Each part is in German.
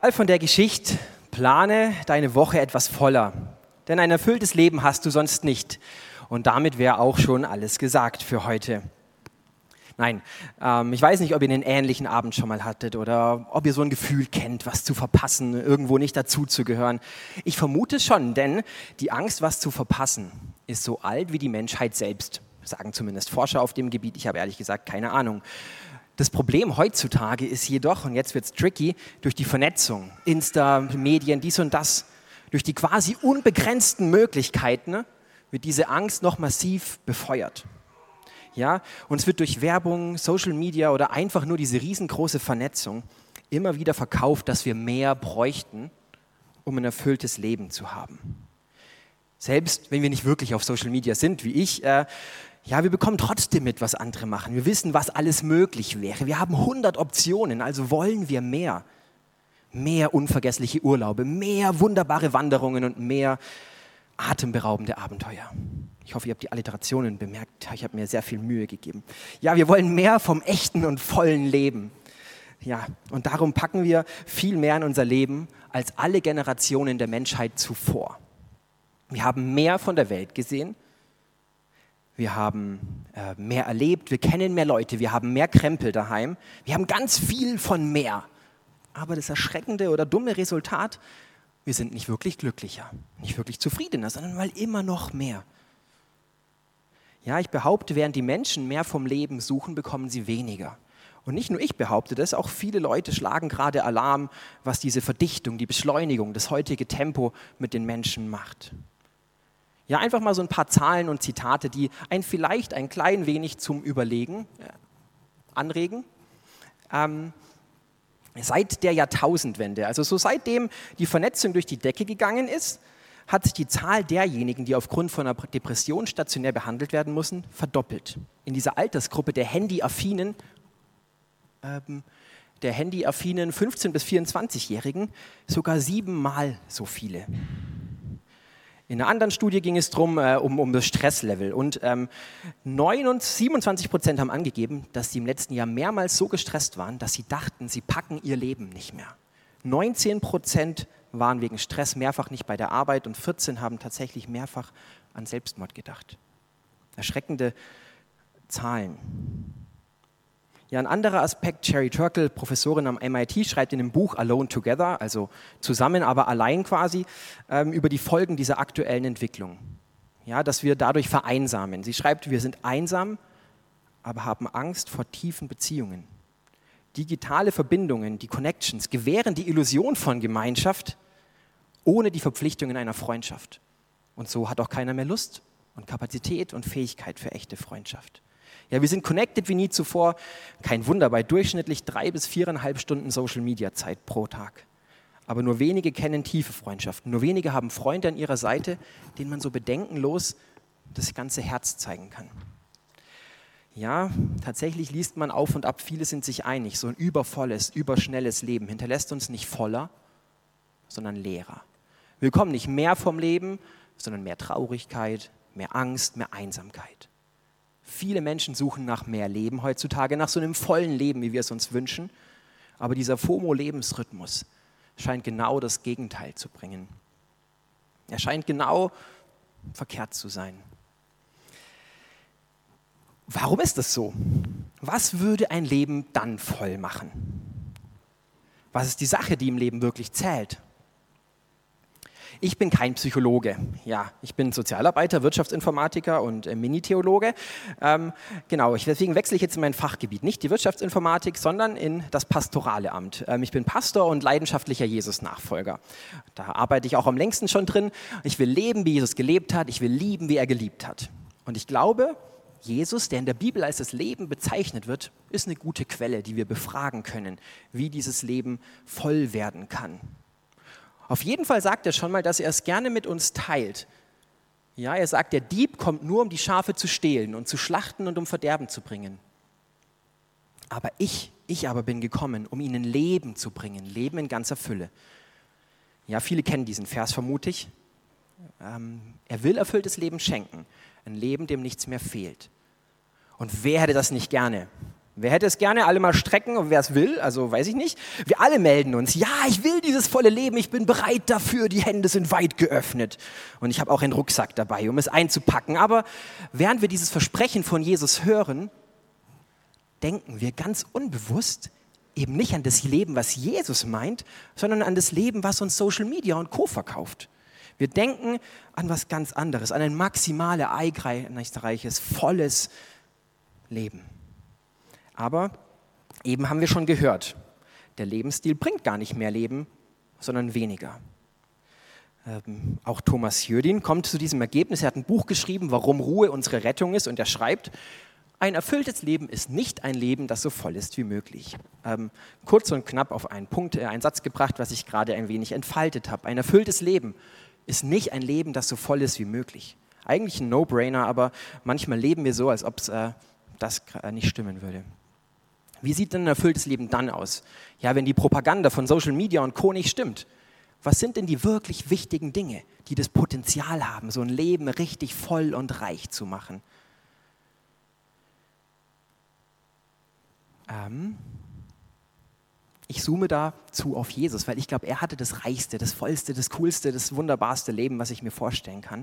Von der Geschichte, plane deine Woche etwas voller, denn ein erfülltes Leben hast du sonst nicht. Und damit wäre auch schon alles gesagt für heute. Nein, ähm, ich weiß nicht, ob ihr einen ähnlichen Abend schon mal hattet oder ob ihr so ein Gefühl kennt, was zu verpassen, irgendwo nicht dazuzugehören. Ich vermute schon, denn die Angst, was zu verpassen, ist so alt wie die Menschheit selbst, sagen zumindest Forscher auf dem Gebiet. Ich habe ehrlich gesagt keine Ahnung. Das Problem heutzutage ist jedoch, und jetzt wird es tricky, durch die Vernetzung, Insta, Medien, dies und das, durch die quasi unbegrenzten Möglichkeiten, wird diese Angst noch massiv befeuert. Ja, und es wird durch Werbung, Social Media oder einfach nur diese riesengroße Vernetzung immer wieder verkauft, dass wir mehr bräuchten, um ein erfülltes Leben zu haben. Selbst wenn wir nicht wirklich auf Social Media sind, wie ich, äh, ja, wir bekommen trotzdem mit, was andere machen. Wir wissen, was alles möglich wäre. Wir haben 100 Optionen, also wollen wir mehr. Mehr unvergessliche Urlaube, mehr wunderbare Wanderungen und mehr atemberaubende Abenteuer. Ich hoffe, ihr habt die Alliterationen bemerkt. Ich habe mir sehr viel Mühe gegeben. Ja, wir wollen mehr vom echten und vollen Leben. Ja, und darum packen wir viel mehr in unser Leben als alle Generationen der Menschheit zuvor. Wir haben mehr von der Welt gesehen wir haben äh, mehr erlebt, wir kennen mehr Leute, wir haben mehr Krempel daheim, wir haben ganz viel von mehr. Aber das erschreckende oder dumme Resultat, wir sind nicht wirklich glücklicher, nicht wirklich zufriedener, sondern mal immer noch mehr. Ja, ich behaupte, während die Menschen mehr vom Leben suchen, bekommen sie weniger. Und nicht nur ich behaupte das, auch viele Leute schlagen gerade Alarm, was diese Verdichtung, die Beschleunigung, das heutige Tempo mit den Menschen macht. Ja, einfach mal so ein paar Zahlen und Zitate, die einen vielleicht ein klein wenig zum Überlegen äh, anregen. Ähm, seit der Jahrtausendwende, also so seitdem die Vernetzung durch die Decke gegangen ist, hat sich die Zahl derjenigen, die aufgrund von einer Depression stationär behandelt werden müssen, verdoppelt. In dieser Altersgruppe der Handyaffinen, ähm, der Handyaffinen 15- bis 24-Jährigen sogar siebenmal so viele. In einer anderen Studie ging es darum, äh, um, um das Stresslevel. Und ähm, 27 Prozent haben angegeben, dass sie im letzten Jahr mehrmals so gestresst waren, dass sie dachten, sie packen ihr Leben nicht mehr. 19 Prozent waren wegen Stress mehrfach nicht bei der Arbeit und 14 haben tatsächlich mehrfach an Selbstmord gedacht. Erschreckende Zahlen. Ja, ein anderer Aspekt, Cherry Turkle, Professorin am MIT, schreibt in dem Buch Alone Together, also zusammen, aber allein quasi, ähm, über die Folgen dieser aktuellen Entwicklung. Ja, dass wir dadurch vereinsamen. Sie schreibt, wir sind einsam, aber haben Angst vor tiefen Beziehungen. Digitale Verbindungen, die Connections, gewähren die Illusion von Gemeinschaft ohne die Verpflichtungen einer Freundschaft. Und so hat auch keiner mehr Lust und Kapazität und Fähigkeit für echte Freundschaft. Ja, wir sind connected wie nie zuvor. Kein Wunder bei durchschnittlich drei bis viereinhalb Stunden Social Media Zeit pro Tag. Aber nur wenige kennen tiefe Freundschaften. Nur wenige haben Freunde an ihrer Seite, denen man so bedenkenlos das ganze Herz zeigen kann. Ja, tatsächlich liest man auf und ab, viele sind sich einig, so ein übervolles, überschnelles Leben hinterlässt uns nicht voller, sondern leerer. Wir bekommen nicht mehr vom Leben, sondern mehr Traurigkeit, mehr Angst, mehr Einsamkeit. Viele Menschen suchen nach mehr Leben heutzutage, nach so einem vollen Leben, wie wir es uns wünschen. Aber dieser FOMO-Lebensrhythmus scheint genau das Gegenteil zu bringen. Er scheint genau verkehrt zu sein. Warum ist das so? Was würde ein Leben dann voll machen? Was ist die Sache, die im Leben wirklich zählt? Ich bin kein Psychologe. Ja, ich bin Sozialarbeiter, Wirtschaftsinformatiker und äh, Mini-Theologe. Ähm, genau, ich, deswegen wechsle ich jetzt in mein Fachgebiet. Nicht die Wirtschaftsinformatik, sondern in das pastorale Amt. Ähm, ich bin Pastor und leidenschaftlicher Jesus-Nachfolger. Da arbeite ich auch am längsten schon drin. Ich will leben, wie Jesus gelebt hat. Ich will lieben, wie er geliebt hat. Und ich glaube, Jesus, der in der Bibel als das Leben bezeichnet wird, ist eine gute Quelle, die wir befragen können, wie dieses Leben voll werden kann. Auf jeden Fall sagt er schon mal, dass er es gerne mit uns teilt. Ja, er sagt, der Dieb kommt nur, um die Schafe zu stehlen und zu schlachten und um Verderben zu bringen. Aber ich, ich aber bin gekommen, um ihnen Leben zu bringen, Leben in ganzer Fülle. Ja, viele kennen diesen Vers vermutlich. Ähm, er will erfülltes Leben schenken, ein Leben, dem nichts mehr fehlt. Und wer hätte das nicht gerne? Wer hätte es gerne? Alle mal strecken und wer es will, also weiß ich nicht. Wir alle melden uns. Ja, ich will dieses volle Leben, ich bin bereit dafür, die Hände sind weit geöffnet. Und ich habe auch einen Rucksack dabei, um es einzupacken. Aber während wir dieses Versprechen von Jesus hören, denken wir ganz unbewusst eben nicht an das Leben, was Jesus meint, sondern an das Leben, was uns Social Media und Co verkauft. Wir denken an was ganz anderes, an ein maximale, ereignisreiches, volles Leben. Aber eben haben wir schon gehört, der Lebensstil bringt gar nicht mehr Leben, sondern weniger. Ähm, auch Thomas Jödin kommt zu diesem Ergebnis. Er hat ein Buch geschrieben, warum Ruhe unsere Rettung ist. Und er schreibt, ein erfülltes Leben ist nicht ein Leben, das so voll ist wie möglich. Ähm, kurz und knapp auf einen Punkt, äh, einen Satz gebracht, was ich gerade ein wenig entfaltet habe. Ein erfülltes Leben ist nicht ein Leben, das so voll ist wie möglich. Eigentlich ein No-Brainer, aber manchmal leben wir so, als ob äh, das nicht stimmen würde. Wie sieht denn ein erfülltes Leben dann aus? Ja, wenn die Propaganda von Social Media und Co. nicht stimmt. Was sind denn die wirklich wichtigen Dinge, die das Potenzial haben, so ein Leben richtig voll und reich zu machen? Ähm, ich zoome dazu auf Jesus, weil ich glaube, er hatte das reichste, das vollste, das coolste, das wunderbarste Leben, was ich mir vorstellen kann.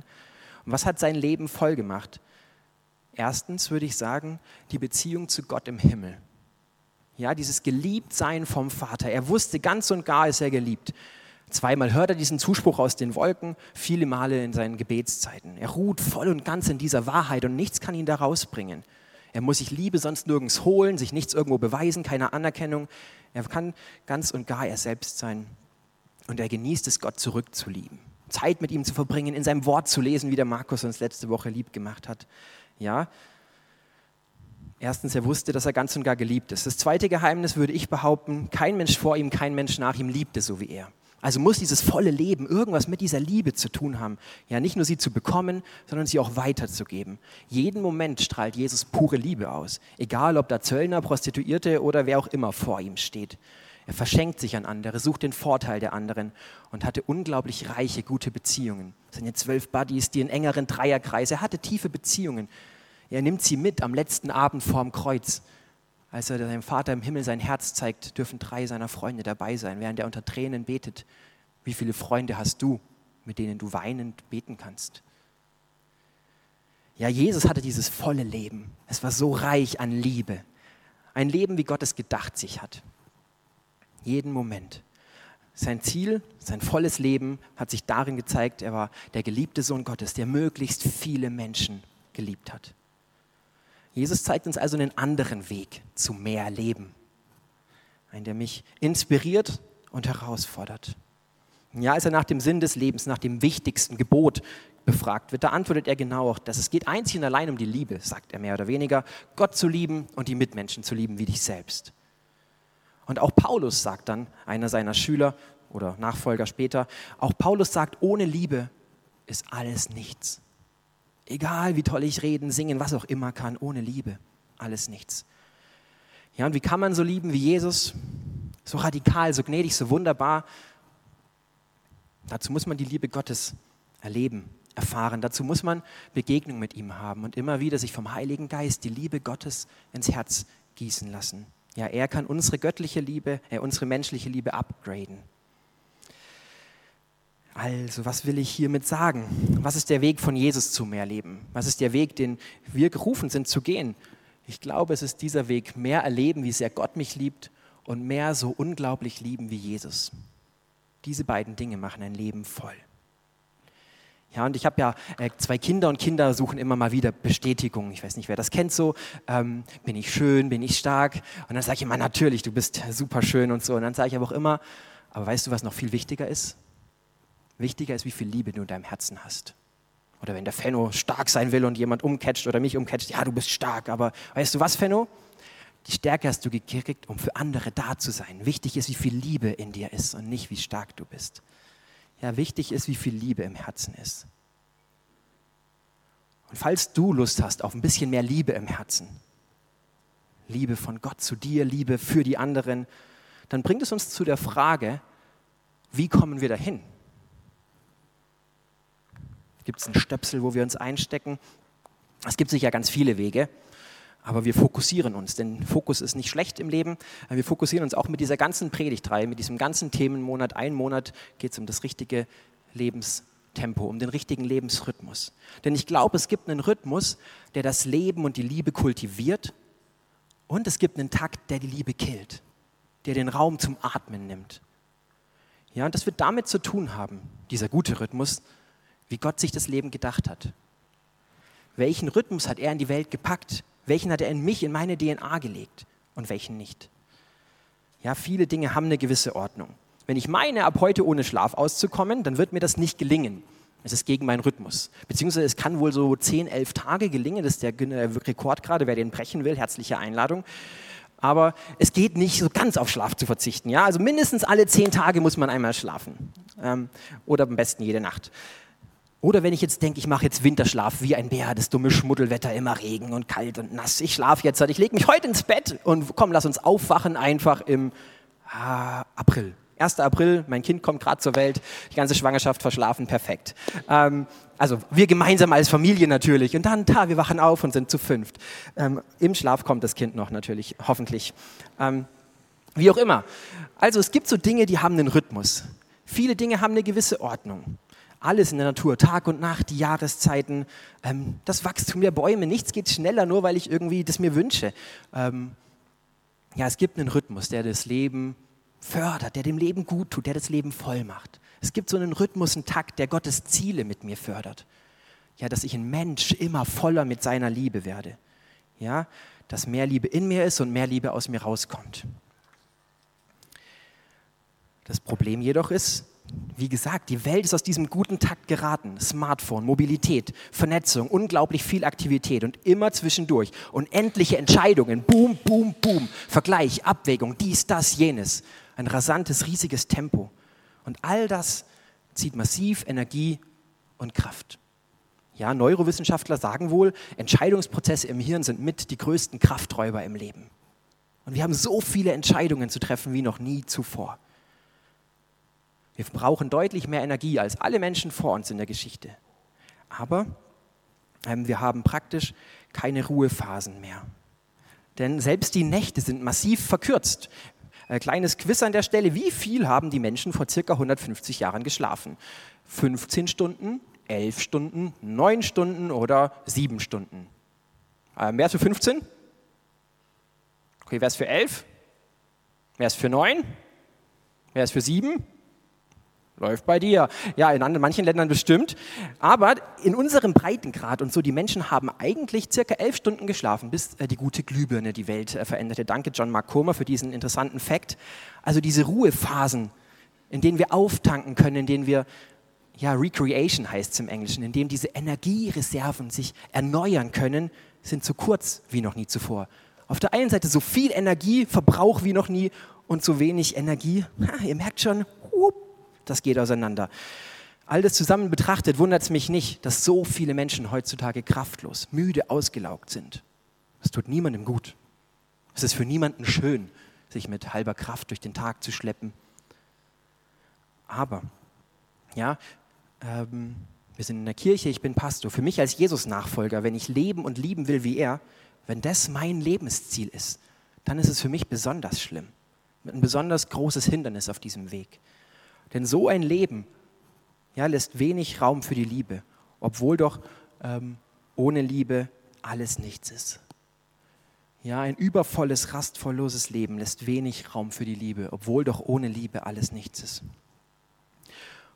Und was hat sein Leben voll gemacht? Erstens würde ich sagen, die Beziehung zu Gott im Himmel. Ja, dieses Geliebtsein vom Vater. Er wusste ganz und gar, ist er geliebt. Zweimal hört er diesen Zuspruch aus den Wolken, viele Male in seinen Gebetszeiten. Er ruht voll und ganz in dieser Wahrheit und nichts kann ihn da rausbringen. Er muss sich Liebe sonst nirgends holen, sich nichts irgendwo beweisen, keine Anerkennung. Er kann ganz und gar er selbst sein. Und er genießt es, Gott zurückzulieben. Zeit mit ihm zu verbringen, in seinem Wort zu lesen, wie der Markus uns letzte Woche lieb gemacht hat. Ja, Erstens, er wusste, dass er ganz und gar geliebt ist. Das zweite Geheimnis würde ich behaupten, kein Mensch vor ihm, kein Mensch nach ihm liebte so wie er. Also muss dieses volle Leben irgendwas mit dieser Liebe zu tun haben. Ja, nicht nur sie zu bekommen, sondern sie auch weiterzugeben. Jeden Moment strahlt Jesus pure Liebe aus. Egal, ob da Zöllner, Prostituierte oder wer auch immer vor ihm steht. Er verschenkt sich an andere, sucht den Vorteil der anderen und hatte unglaublich reiche, gute Beziehungen. Seine zwölf Buddies, die in engeren Dreierkreis. Er hatte tiefe Beziehungen er nimmt sie mit am letzten Abend vorm Kreuz. Als er seinem Vater im Himmel sein Herz zeigt, dürfen drei seiner Freunde dabei sein, während er unter Tränen betet. Wie viele Freunde hast du, mit denen du weinend beten kannst? Ja, Jesus hatte dieses volle Leben. Es war so reich an Liebe. Ein Leben, wie Gott es gedacht sich hat. Jeden Moment. Sein Ziel, sein volles Leben hat sich darin gezeigt, er war der geliebte Sohn Gottes, der möglichst viele Menschen geliebt hat. Jesus zeigt uns also einen anderen Weg zu mehr Leben. Ein, der mich inspiriert und herausfordert. Ja, als er nach dem Sinn des Lebens, nach dem wichtigsten Gebot befragt wird, da antwortet er genau auch, dass es geht einzig und allein um die Liebe, sagt er mehr oder weniger, Gott zu lieben und die Mitmenschen zu lieben wie dich selbst. Und auch Paulus sagt dann, einer seiner Schüler oder Nachfolger später, auch Paulus sagt, ohne Liebe ist alles nichts. Egal wie toll ich reden, singen, was auch immer kann, ohne Liebe, alles nichts. Ja, und wie kann man so lieben wie Jesus? So radikal, so gnädig, so wunderbar. Dazu muss man die Liebe Gottes erleben, erfahren. Dazu muss man Begegnung mit ihm haben und immer wieder sich vom Heiligen Geist die Liebe Gottes ins Herz gießen lassen. Ja, er kann unsere göttliche Liebe, äh, unsere menschliche Liebe upgraden. Also, was will ich hiermit sagen? Was ist der Weg von Jesus zu mehr Leben? Was ist der Weg, den wir gerufen sind zu gehen? Ich glaube, es ist dieser Weg, mehr erleben, wie sehr Gott mich liebt und mehr so unglaublich lieben wie Jesus. Diese beiden Dinge machen ein Leben voll. Ja, und ich habe ja äh, zwei Kinder und Kinder suchen immer mal wieder Bestätigung. Ich weiß nicht, wer das kennt so. Ähm, bin ich schön, bin ich stark? Und dann sage ich immer, natürlich, du bist super schön und so. Und dann sage ich aber auch immer, aber weißt du, was noch viel wichtiger ist? Wichtiger ist, wie viel Liebe du in deinem Herzen hast. Oder wenn der Fenno stark sein will und jemand umcatcht oder mich umcatcht, ja, du bist stark, aber weißt du was, Fenno? Die Stärke hast du gekriegt, um für andere da zu sein. Wichtig ist, wie viel Liebe in dir ist und nicht, wie stark du bist. Ja, wichtig ist, wie viel Liebe im Herzen ist. Und falls du Lust hast auf ein bisschen mehr Liebe im Herzen, Liebe von Gott zu dir, Liebe für die anderen, dann bringt es uns zu der Frage, wie kommen wir dahin? Gibt es einen Stöpsel, wo wir uns einstecken? Es gibt sicher ganz viele Wege. Aber wir fokussieren uns, denn Fokus ist nicht schlecht im Leben. Wir fokussieren uns auch mit dieser ganzen Predigtreihe, mit diesem ganzen Themenmonat. Ein Monat geht es um das richtige Lebenstempo, um den richtigen Lebensrhythmus. Denn ich glaube, es gibt einen Rhythmus, der das Leben und die Liebe kultiviert. Und es gibt einen Takt, der die Liebe killt, der den Raum zum Atmen nimmt. Ja, und das wird damit zu tun haben, dieser gute Rhythmus, wie Gott sich das Leben gedacht hat. Welchen Rhythmus hat er in die Welt gepackt? Welchen hat er in mich, in meine DNA gelegt und welchen nicht? Ja, viele Dinge haben eine gewisse Ordnung. Wenn ich meine, ab heute ohne Schlaf auszukommen, dann wird mir das nicht gelingen. Es ist gegen meinen Rhythmus. Beziehungsweise es kann wohl so 10, 11 Tage gelingen. Das ist der Rekord gerade. Wer den brechen will, herzliche Einladung. Aber es geht nicht so ganz auf Schlaf zu verzichten. Ja? Also mindestens alle 10 Tage muss man einmal schlafen. Ähm, oder am besten jede Nacht. Oder wenn ich jetzt denke, ich mache jetzt Winterschlaf wie ein Bär, das dumme Schmuddelwetter, immer Regen und kalt und nass. Ich schlafe jetzt, ich lege mich heute ins Bett und komm, lass uns aufwachen einfach im ah, April. 1. April, mein Kind kommt gerade zur Welt, die ganze Schwangerschaft verschlafen, perfekt. Ähm, also wir gemeinsam als Familie natürlich. Und dann, da, wir wachen auf und sind zu fünft. Ähm, Im Schlaf kommt das Kind noch natürlich, hoffentlich. Ähm, wie auch immer. Also es gibt so Dinge, die haben einen Rhythmus. Viele Dinge haben eine gewisse Ordnung alles in der Natur, Tag und Nacht, die Jahreszeiten, ähm, das Wachstum der Bäume, nichts geht schneller, nur weil ich irgendwie das mir wünsche. Ähm, ja, es gibt einen Rhythmus, der das Leben fördert, der dem Leben gut tut, der das Leben voll macht. Es gibt so einen Rhythmus, einen Takt, der Gottes Ziele mit mir fördert. Ja, dass ich ein Mensch immer voller mit seiner Liebe werde. Ja, dass mehr Liebe in mir ist und mehr Liebe aus mir rauskommt. Das Problem jedoch ist, wie gesagt, die Welt ist aus diesem guten Takt geraten. Smartphone, Mobilität, Vernetzung, unglaublich viel Aktivität und immer zwischendurch. Unendliche Entscheidungen, boom, boom, boom. Vergleich, Abwägung, dies, das, jenes. Ein rasantes, riesiges Tempo. Und all das zieht massiv Energie und Kraft. Ja, Neurowissenschaftler sagen wohl, Entscheidungsprozesse im Hirn sind mit die größten Krafträuber im Leben. Und wir haben so viele Entscheidungen zu treffen wie noch nie zuvor. Wir brauchen deutlich mehr Energie als alle Menschen vor uns in der Geschichte. Aber ähm, wir haben praktisch keine Ruhephasen mehr. Denn selbst die Nächte sind massiv verkürzt. Ein kleines Quiz an der Stelle. Wie viel haben die Menschen vor circa 150 Jahren geschlafen? 15 Stunden, 11 Stunden, 9 Stunden oder 7 Stunden? Ähm, wer ist für 15? Okay, wer ist für 11? Wer ist für 9? Wer ist für 7? Läuft bei dir. Ja, in anderen, manchen Ländern bestimmt. Aber in unserem Breitengrad und so, die Menschen haben eigentlich circa elf Stunden geschlafen, bis äh, die gute Glühbirne die Welt äh, veränderte. Danke, John Mark Comer, für diesen interessanten Fakt. Also diese Ruhephasen, in denen wir auftanken können, in denen wir, ja, Recreation heißt es im Englischen, in denen diese Energiereserven sich erneuern können, sind so kurz wie noch nie zuvor. Auf der einen Seite so viel Energieverbrauch wie noch nie und so wenig Energie. Ha, ihr merkt schon, whoop, das geht auseinander. All das zusammen betrachtet wundert es mich nicht, dass so viele Menschen heutzutage kraftlos, müde, ausgelaugt sind. Es tut niemandem gut. Es ist für niemanden schön, sich mit halber Kraft durch den Tag zu schleppen. Aber, ja, ähm, wir sind in der Kirche, ich bin Pastor. Für mich als Jesus-Nachfolger, wenn ich leben und lieben will wie er, wenn das mein Lebensziel ist, dann ist es für mich besonders schlimm. Ein besonders großes Hindernis auf diesem Weg. Denn so ein Leben ja, lässt wenig Raum für die Liebe, obwohl doch ähm, ohne Liebe alles nichts ist. Ja, ein übervolles, rastvollloses Leben lässt wenig Raum für die Liebe, obwohl doch ohne Liebe alles nichts ist.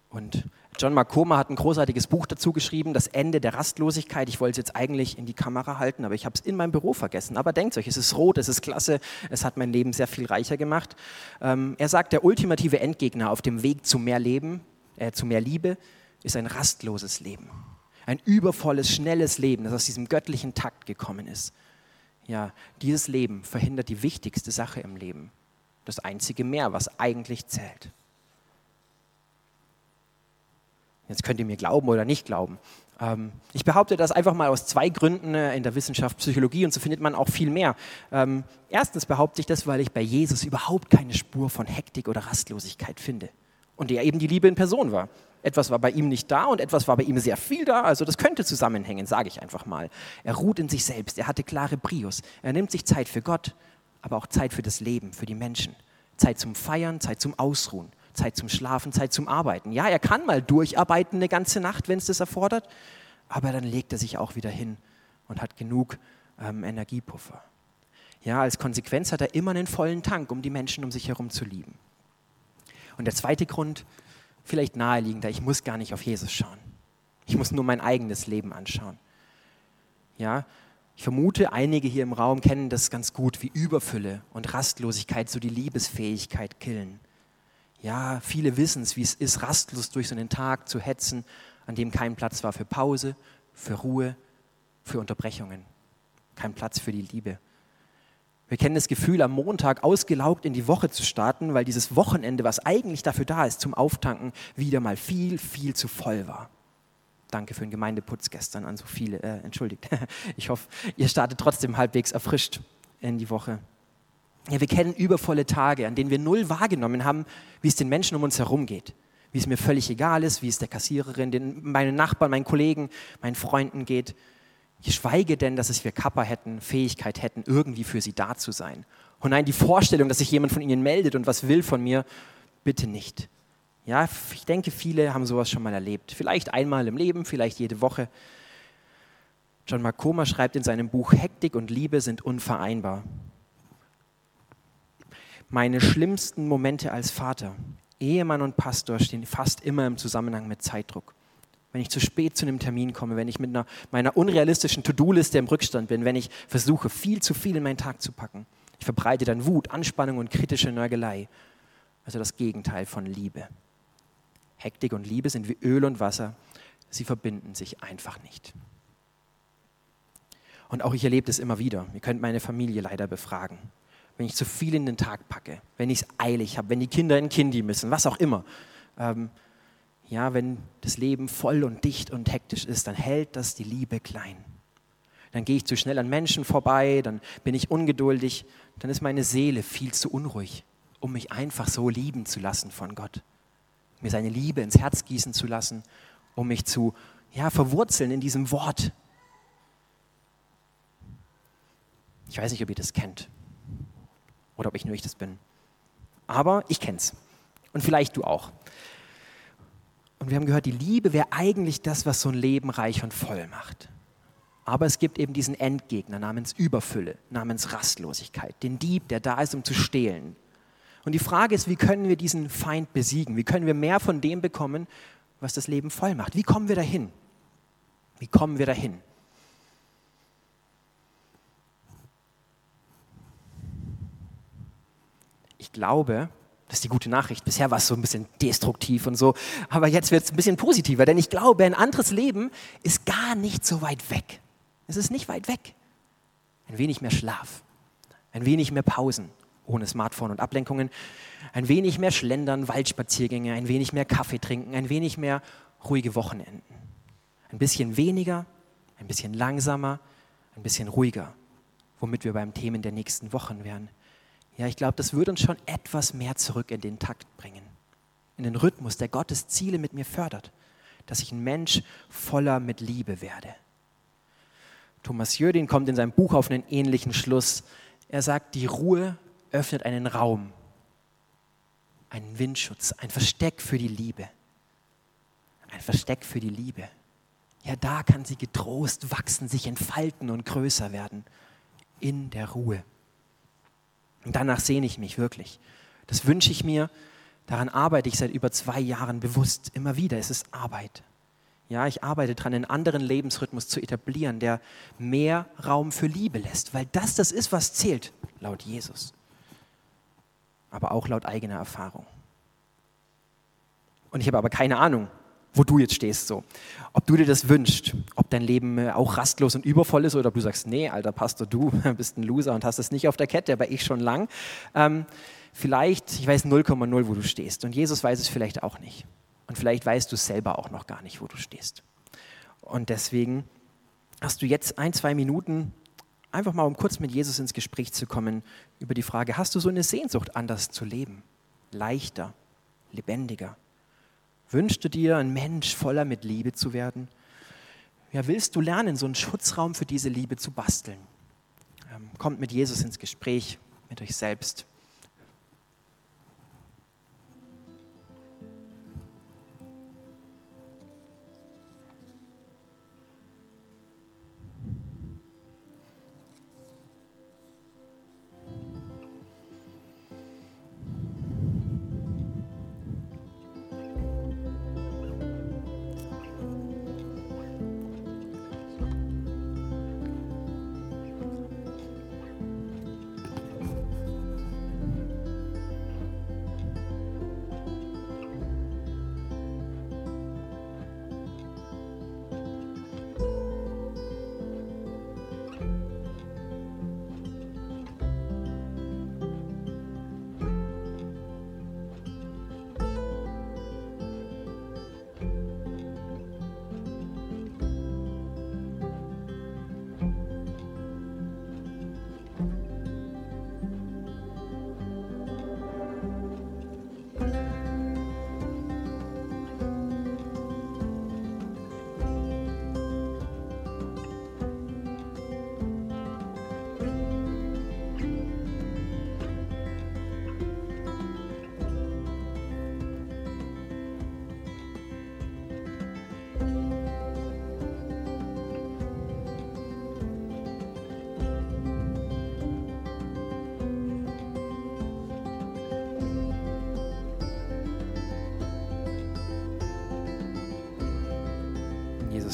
Und John Makoma hat ein großartiges Buch dazu geschrieben, Das Ende der Rastlosigkeit. Ich wollte es jetzt eigentlich in die Kamera halten, aber ich habe es in meinem Büro vergessen. Aber denkt euch, es ist rot, es ist klasse, es hat mein Leben sehr viel reicher gemacht. Ähm, er sagt, der ultimative Endgegner auf dem Weg zu mehr Leben, äh, zu mehr Liebe, ist ein rastloses Leben. Ein übervolles, schnelles Leben, das aus diesem göttlichen Takt gekommen ist. Ja, dieses Leben verhindert die wichtigste Sache im Leben. Das einzige Mehr, was eigentlich zählt. Jetzt könnt ihr mir glauben oder nicht glauben. Ähm, ich behaupte das einfach mal aus zwei Gründen äh, in der Wissenschaft Psychologie und so findet man auch viel mehr. Ähm, erstens behaupte ich das, weil ich bei Jesus überhaupt keine Spur von Hektik oder Rastlosigkeit finde und er eben die Liebe in Person war. Etwas war bei ihm nicht da und etwas war bei ihm sehr viel da. Also das könnte zusammenhängen, sage ich einfach mal. Er ruht in sich selbst, er hatte klare Brios. Er nimmt sich Zeit für Gott, aber auch Zeit für das Leben, für die Menschen. Zeit zum Feiern, Zeit zum Ausruhen, Zeit zum Schlafen, Zeit zum Arbeiten. Ja, er kann mal durcharbeiten eine ganze Nacht, wenn es das erfordert, aber dann legt er sich auch wieder hin und hat genug ähm, Energiepuffer. Ja, als Konsequenz hat er immer einen vollen Tank, um die Menschen um sich herum zu lieben. Und der zweite Grund, vielleicht naheliegender, ich muss gar nicht auf Jesus schauen. Ich muss nur mein eigenes Leben anschauen. Ja, ich vermute, einige hier im Raum kennen das ganz gut, wie Überfülle und Rastlosigkeit so die Liebesfähigkeit killen. Ja, viele wissen es, wie es ist, rastlos durch so einen Tag zu hetzen, an dem kein Platz war für Pause, für Ruhe, für Unterbrechungen. Kein Platz für die Liebe. Wir kennen das Gefühl, am Montag ausgelaugt in die Woche zu starten, weil dieses Wochenende, was eigentlich dafür da ist, zum Auftanken, wieder mal viel, viel zu voll war. Danke für den Gemeindeputz gestern an so viele. Äh, entschuldigt. Ich hoffe, ihr startet trotzdem halbwegs erfrischt in die Woche. Ja, wir kennen übervolle Tage, an denen wir null wahrgenommen haben, wie es den Menschen um uns herum geht. Wie es mir völlig egal ist, wie es der Kassiererin, den, meinen Nachbarn, meinen Kollegen, meinen Freunden geht. Geschweige denn, dass es wir Kappa hätten, Fähigkeit hätten, irgendwie für sie da zu sein. Und nein, die Vorstellung, dass sich jemand von ihnen meldet und was will von mir, bitte nicht. Ja, ich denke, viele haben sowas schon mal erlebt. Vielleicht einmal im Leben, vielleicht jede Woche. John Makoma schreibt in seinem Buch Hektik und Liebe sind unvereinbar. Meine schlimmsten Momente als Vater, Ehemann und Pastor stehen fast immer im Zusammenhang mit Zeitdruck wenn ich zu spät zu einem Termin komme, wenn ich mit einer, meiner unrealistischen To-Do-Liste im Rückstand bin, wenn ich versuche, viel zu viel in meinen Tag zu packen. Ich verbreite dann Wut, Anspannung und kritische Nörgelei. Also das Gegenteil von Liebe. Hektik und Liebe sind wie Öl und Wasser. Sie verbinden sich einfach nicht. Und auch ich erlebe das immer wieder. Ihr könnt meine Familie leider befragen. Wenn ich zu viel in den Tag packe, wenn ich es eilig habe, wenn die Kinder in Kindi müssen, was auch immer, ähm, ja, wenn das Leben voll und dicht und hektisch ist, dann hält das die Liebe klein. Dann gehe ich zu schnell an Menschen vorbei, dann bin ich ungeduldig, dann ist meine Seele viel zu unruhig, um mich einfach so lieben zu lassen von Gott. Mir seine Liebe ins Herz gießen zu lassen, um mich zu ja, verwurzeln in diesem Wort. Ich weiß nicht, ob ihr das kennt oder ob ich nur ich das bin. Aber ich kenne es. Und vielleicht du auch. Und wir haben gehört, die Liebe wäre eigentlich das, was so ein Leben reich und voll macht. Aber es gibt eben diesen Endgegner namens Überfülle, namens Rastlosigkeit, den Dieb, der da ist, um zu stehlen. Und die Frage ist, wie können wir diesen Feind besiegen? Wie können wir mehr von dem bekommen, was das Leben voll macht? Wie kommen wir dahin? Wie kommen wir dahin? Ich glaube, das ist die gute Nachricht. Bisher war es so ein bisschen destruktiv und so, aber jetzt wird es ein bisschen positiver, denn ich glaube, ein anderes Leben ist gar nicht so weit weg. Es ist nicht weit weg. Ein wenig mehr Schlaf, ein wenig mehr Pausen ohne Smartphone und Ablenkungen, ein wenig mehr Schlendern, Waldspaziergänge, ein wenig mehr Kaffee trinken, ein wenig mehr ruhige Wochenenden. Ein bisschen weniger, ein bisschen langsamer, ein bisschen ruhiger, womit wir beim Themen der nächsten Wochen wären. Ja, ich glaube, das würde uns schon etwas mehr zurück in den Takt bringen. In den Rhythmus, der Gottes Ziele mit mir fördert. Dass ich ein Mensch voller mit Liebe werde. Thomas Jödin kommt in seinem Buch auf einen ähnlichen Schluss. Er sagt, die Ruhe öffnet einen Raum, einen Windschutz, ein Versteck für die Liebe. Ein Versteck für die Liebe. Ja, da kann sie getrost wachsen, sich entfalten und größer werden. In der Ruhe. Und danach sehne ich mich wirklich. Das wünsche ich mir. Daran arbeite ich seit über zwei Jahren bewusst. Immer wieder. Es ist Arbeit. Ja, ich arbeite daran, einen anderen Lebensrhythmus zu etablieren, der mehr Raum für Liebe lässt, weil das das ist, was zählt, laut Jesus. Aber auch laut eigener Erfahrung. Und ich habe aber keine Ahnung, wo du jetzt stehst so. Ob du dir das wünschst, ob dein Leben äh, auch rastlos und übervoll ist oder ob du sagst, nee, alter Pastor, du bist ein Loser und hast es nicht auf der Kette, aber ich schon lang. Ähm, vielleicht, ich weiß 0,0, wo du stehst und Jesus weiß es vielleicht auch nicht. Und vielleicht weißt du selber auch noch gar nicht, wo du stehst. Und deswegen hast du jetzt ein, zwei Minuten, einfach mal um kurz mit Jesus ins Gespräch zu kommen über die Frage, hast du so eine Sehnsucht, anders zu leben? Leichter, lebendiger? Wünschst du dir, ein Mensch voller mit Liebe zu werden? Ja, willst du lernen, so einen Schutzraum für diese Liebe zu basteln? Ähm, kommt mit Jesus ins Gespräch, mit euch selbst.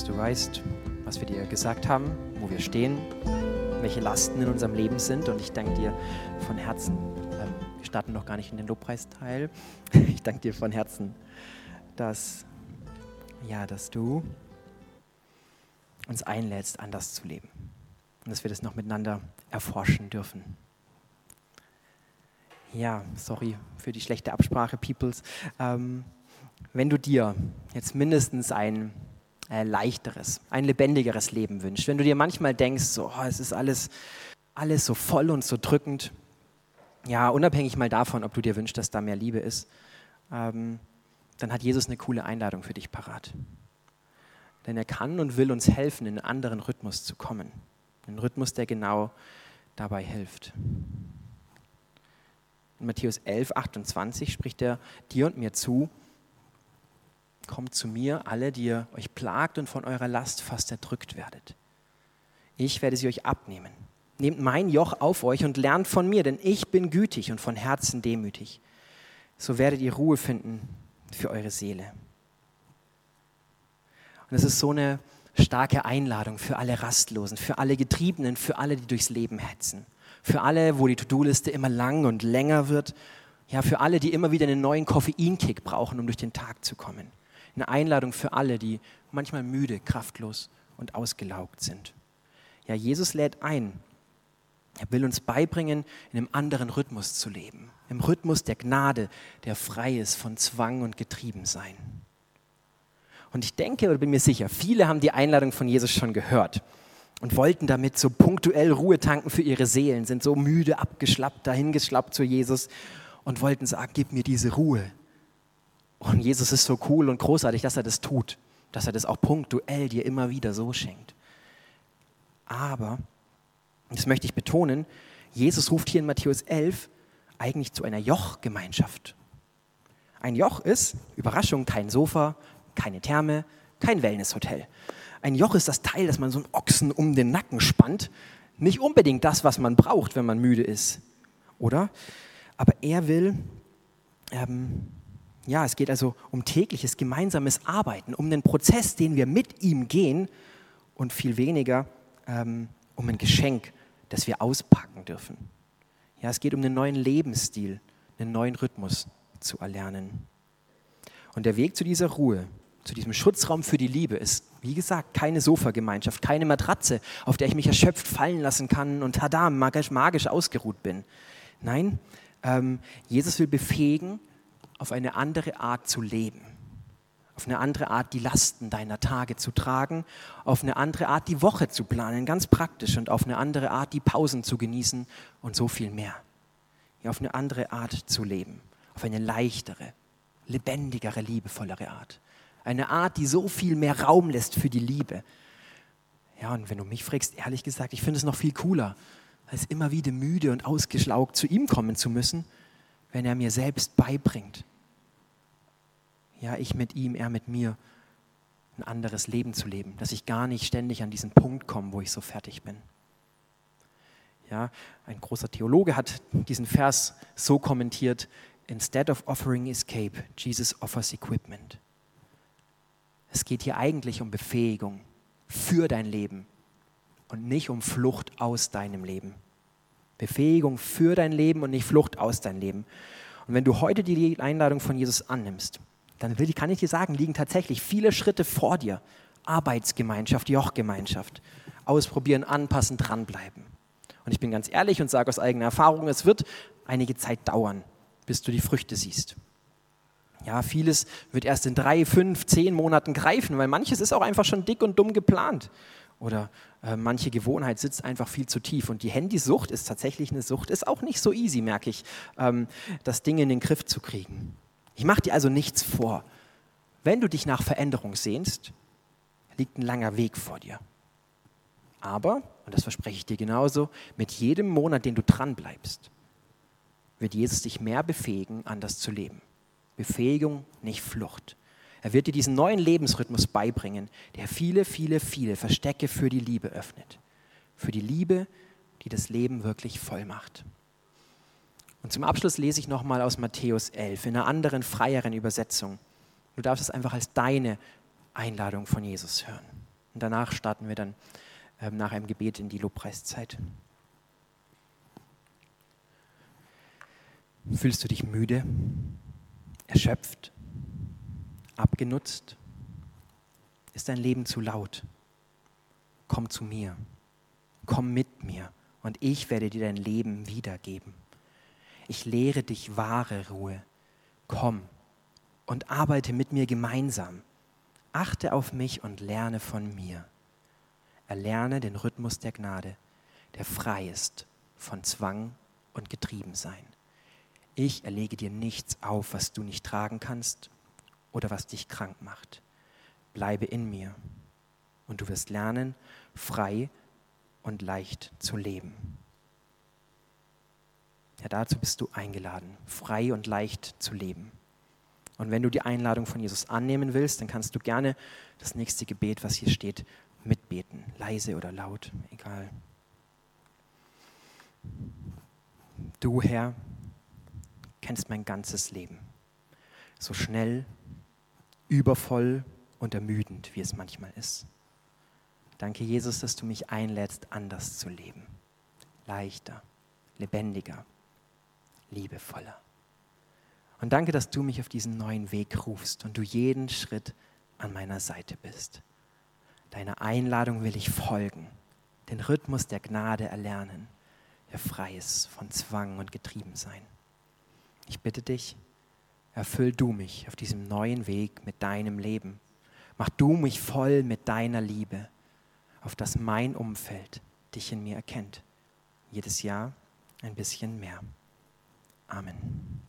Du weißt, was wir dir gesagt haben, wo wir stehen, welche Lasten in unserem Leben sind. Und ich danke dir von Herzen. Ähm, wir starten noch gar nicht in den Lobpreisteil. Ich danke dir von Herzen, dass, ja, dass du uns einlädst, anders zu leben. Und dass wir das noch miteinander erforschen dürfen. Ja, sorry für die schlechte Absprache, Peoples. Ähm, wenn du dir jetzt mindestens ein äh, leichteres, ein lebendigeres Leben wünscht. Wenn du dir manchmal denkst, so, oh, es ist alles, alles so voll und so drückend, ja, unabhängig mal davon, ob du dir wünschst, dass da mehr Liebe ist, ähm, dann hat Jesus eine coole Einladung für dich parat. Denn er kann und will uns helfen, in einen anderen Rhythmus zu kommen. Einen Rhythmus, der genau dabei hilft. In Matthäus 11, 28 spricht er dir und mir zu, Kommt zu mir, alle, die ihr euch plagt und von eurer Last fast erdrückt werdet. Ich werde sie euch abnehmen. Nehmt mein Joch auf euch und lernt von mir, denn ich bin gütig und von Herzen demütig. So werdet ihr Ruhe finden für eure Seele. Und es ist so eine starke Einladung für alle Rastlosen, für alle Getriebenen, für alle, die durchs Leben hetzen. Für alle, wo die To-Do-Liste immer lang und länger wird. Ja, für alle, die immer wieder einen neuen Koffeinkick brauchen, um durch den Tag zu kommen. Eine Einladung für alle, die manchmal müde, kraftlos und ausgelaugt sind. Ja, Jesus lädt ein. Er will uns beibringen, in einem anderen Rhythmus zu leben. Im Rhythmus der Gnade, der frei ist von Zwang und Getriebensein. Und ich denke oder bin mir sicher, viele haben die Einladung von Jesus schon gehört und wollten damit so punktuell Ruhe tanken für ihre Seelen, sind so müde, abgeschlappt, dahingeschlappt zu Jesus und wollten sagen, gib mir diese Ruhe, und Jesus ist so cool und großartig, dass er das tut, dass er das auch punktuell dir immer wieder so schenkt. Aber, das möchte ich betonen, Jesus ruft hier in Matthäus 11 eigentlich zu einer Jochgemeinschaft. Ein Joch ist, Überraschung, kein Sofa, keine Therme, kein Wellnesshotel. Ein Joch ist das Teil, das man so einen Ochsen um den Nacken spannt. Nicht unbedingt das, was man braucht, wenn man müde ist, oder? Aber er will ähm, ja, es geht also um tägliches gemeinsames Arbeiten, um den Prozess, den wir mit ihm gehen und viel weniger ähm, um ein Geschenk, das wir auspacken dürfen. Ja, es geht um einen neuen Lebensstil, einen neuen Rhythmus zu erlernen. Und der Weg zu dieser Ruhe, zu diesem Schutzraum für die Liebe ist, wie gesagt, keine Sofagemeinschaft, keine Matratze, auf der ich mich erschöpft fallen lassen kann und tada, magisch, magisch ausgeruht bin. Nein, ähm, Jesus will befähigen, auf eine andere Art zu leben, auf eine andere Art die Lasten deiner Tage zu tragen, auf eine andere Art die Woche zu planen, ganz praktisch, und auf eine andere Art die Pausen zu genießen und so viel mehr. Ja, auf eine andere Art zu leben, auf eine leichtere, lebendigere, liebevollere Art. Eine Art, die so viel mehr Raum lässt für die Liebe. Ja, und wenn du mich fragst, ehrlich gesagt, ich finde es noch viel cooler, als immer wieder müde und ausgeschlaugt zu ihm kommen zu müssen, wenn er mir selbst beibringt. Ja, ich mit ihm, er mit mir, ein anderes Leben zu leben, dass ich gar nicht ständig an diesen Punkt komme, wo ich so fertig bin. Ja, ein großer Theologe hat diesen Vers so kommentiert: Instead of offering escape, Jesus offers equipment. Es geht hier eigentlich um Befähigung für dein Leben und nicht um Flucht aus deinem Leben. Befähigung für dein Leben und nicht Flucht aus deinem Leben. Und wenn du heute die Einladung von Jesus annimmst, dann will, kann ich dir sagen, liegen tatsächlich viele Schritte vor dir. Arbeitsgemeinschaft, Jochgemeinschaft. Ausprobieren, anpassen, dranbleiben. Und ich bin ganz ehrlich und sage aus eigener Erfahrung, es wird einige Zeit dauern, bis du die Früchte siehst. Ja, vieles wird erst in drei, fünf, zehn Monaten greifen, weil manches ist auch einfach schon dick und dumm geplant. Oder äh, manche Gewohnheit sitzt einfach viel zu tief. Und die Handysucht ist tatsächlich eine Sucht. Ist auch nicht so easy, merke ich, ähm, das Ding in den Griff zu kriegen. Ich mache dir also nichts vor. Wenn du dich nach Veränderung sehnst, liegt ein langer Weg vor dir. Aber, und das verspreche ich dir genauso, mit jedem Monat, den du dran bleibst, wird Jesus dich mehr befähigen, anders zu leben. Befähigung, nicht Flucht. Er wird dir diesen neuen Lebensrhythmus beibringen, der viele, viele, viele Verstecke für die Liebe öffnet. Für die Liebe, die das Leben wirklich voll macht. Und zum Abschluss lese ich nochmal aus Matthäus 11 in einer anderen, freieren Übersetzung. Du darfst es einfach als deine Einladung von Jesus hören. Und danach starten wir dann ähm, nach einem Gebet in die Lobpreiszeit. Fühlst du dich müde, erschöpft, abgenutzt? Ist dein Leben zu laut? Komm zu mir, komm mit mir und ich werde dir dein Leben wiedergeben. Ich lehre dich wahre Ruhe. Komm und arbeite mit mir gemeinsam. Achte auf mich und lerne von mir. Erlerne den Rhythmus der Gnade, der frei ist von Zwang und Getriebensein. Ich erlege dir nichts auf, was du nicht tragen kannst oder was dich krank macht. Bleibe in mir und du wirst lernen, frei und leicht zu leben. Ja, dazu bist du eingeladen, frei und leicht zu leben. Und wenn du die Einladung von Jesus annehmen willst, dann kannst du gerne das nächste Gebet, was hier steht, mitbeten. Leise oder laut, egal. Du, Herr, kennst mein ganzes Leben. So schnell, übervoll und ermüdend, wie es manchmal ist. Danke, Jesus, dass du mich einlädst, anders zu leben. Leichter, lebendiger liebevoller. Und danke, dass du mich auf diesen neuen Weg rufst und du jeden Schritt an meiner Seite bist. Deiner Einladung will ich folgen, den Rhythmus der Gnade erlernen, der frei ist von Zwang und Getriebensein. Ich bitte dich, erfüll du mich auf diesem neuen Weg mit deinem Leben. Mach du mich voll mit deiner Liebe, auf dass mein Umfeld dich in mir erkennt. Jedes Jahr ein bisschen mehr. Amen.